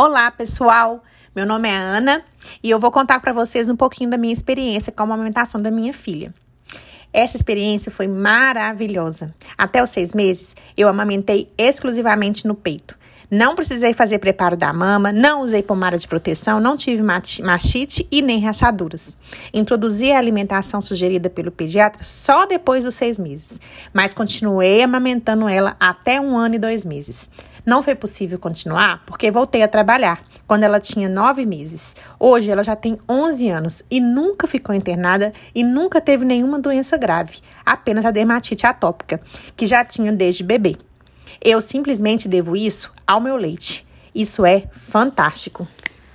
Olá, pessoal. Meu nome é Ana e eu vou contar para vocês um pouquinho da minha experiência com a amamentação da minha filha. Essa experiência foi maravilhosa. Até os seis meses, eu amamentei exclusivamente no peito. Não precisei fazer preparo da mama, não usei pomada de proteção, não tive machite e nem rachaduras. Introduzi a alimentação sugerida pelo pediatra só depois dos seis meses, mas continuei amamentando ela até um ano e dois meses. Não foi possível continuar porque voltei a trabalhar quando ela tinha nove meses. Hoje ela já tem 11 anos e nunca ficou internada e nunca teve nenhuma doença grave, apenas a dermatite atópica, que já tinha desde bebê. Eu simplesmente devo isso ao meu leite. Isso é fantástico.